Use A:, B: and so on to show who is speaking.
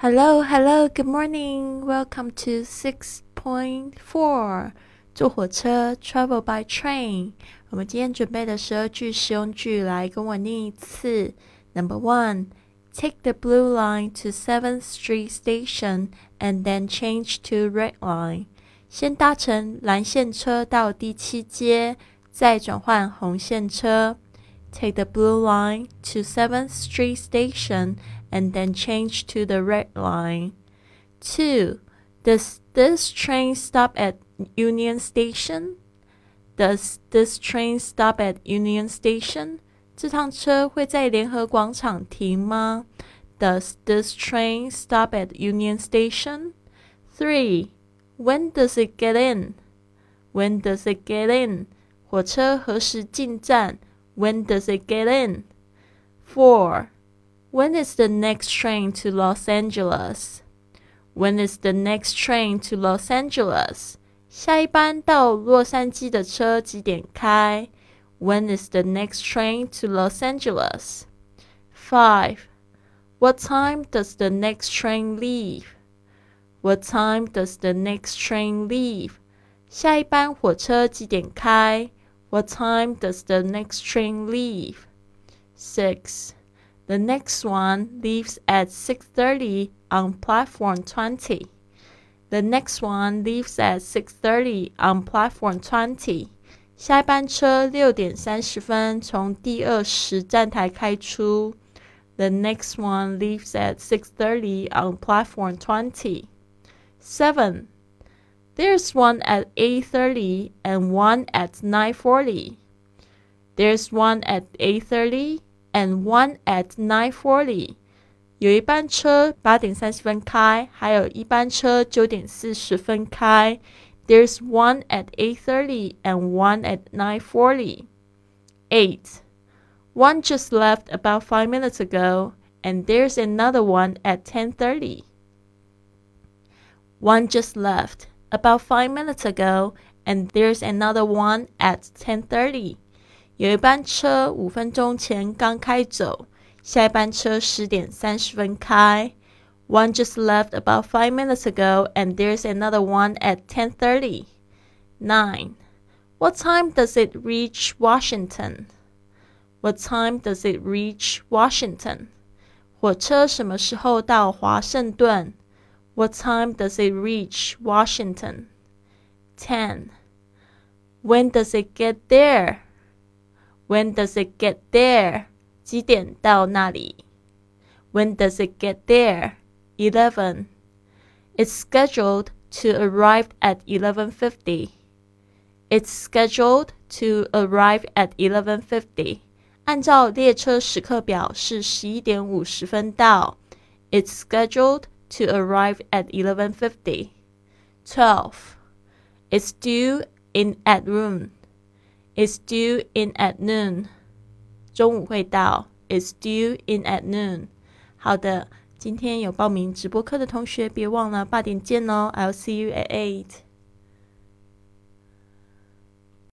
A: Hello, hello, good morning. Welcome to six point four. 坐火车，travel by train。我们今天准备的十二句实用句，来跟我念一次。Number one, take the blue line to Seventh Street Station and then change to red line. 先搭乘蓝线车到第七街，再转换红线车。Take the blue line to Seventh Street Station and then change to the red line. 2. Does this train stop at Union Station? Does this train stop at Union Station? 这趟车会在联合广场停吗？Does this train stop at Union Station? 3. When does it get in? When does it get in? 火车何时进站？When does it get in? 4. When is the next train to Los Angeles? When is the next train to Los Angeles? 下一班到洛杉矶的车几点开？When is the next train to Los Angeles? 5. What time does the next train leave? What time does the next train leave? 下一班火车几点开？What time does the next train leave? 6. The next one leaves at 6:30 on platform 20. The next one leaves at 6:30 on platform 20. 下一班车六点三十分从第二十站台开出。The next one leaves at 6:30 on platform 20. 7. There's one at 8:30 and one at 9:40. There's one at 8:30 and one at nine forty。有一班车八点三十分开，还有一班车九点四十分开。There's one at eight thirty and one at nine forty. Eight. One just left about five minutes ago, and there's another one at ten thirty. One just left about five minutes ago, and there's another one at ten thirty. 有一班车五分钟前刚开走，下一班车十点三十分开。One just left about five minutes ago, and there's another one at ten thirty. Nine. What time does it reach Washington? What time does it reach Washington? 火车什么时候到华盛顿？What time does it reach Washington? Ten. When does it get there? When does it get there? 几点到那里？When does it get there? Eleven. It's scheduled to arrive at eleven fifty. It's scheduled to arrive at eleven fifty. 按照列车时刻表是十一点五十分到。It's scheduled to arrive at eleven fifty. Twelve. It's due in at noon. It's due in at noon. 中午会到。It's due in at noon. 好的，今天有报名直播课的同学，别忘了八点见哦。I'll see you at eight.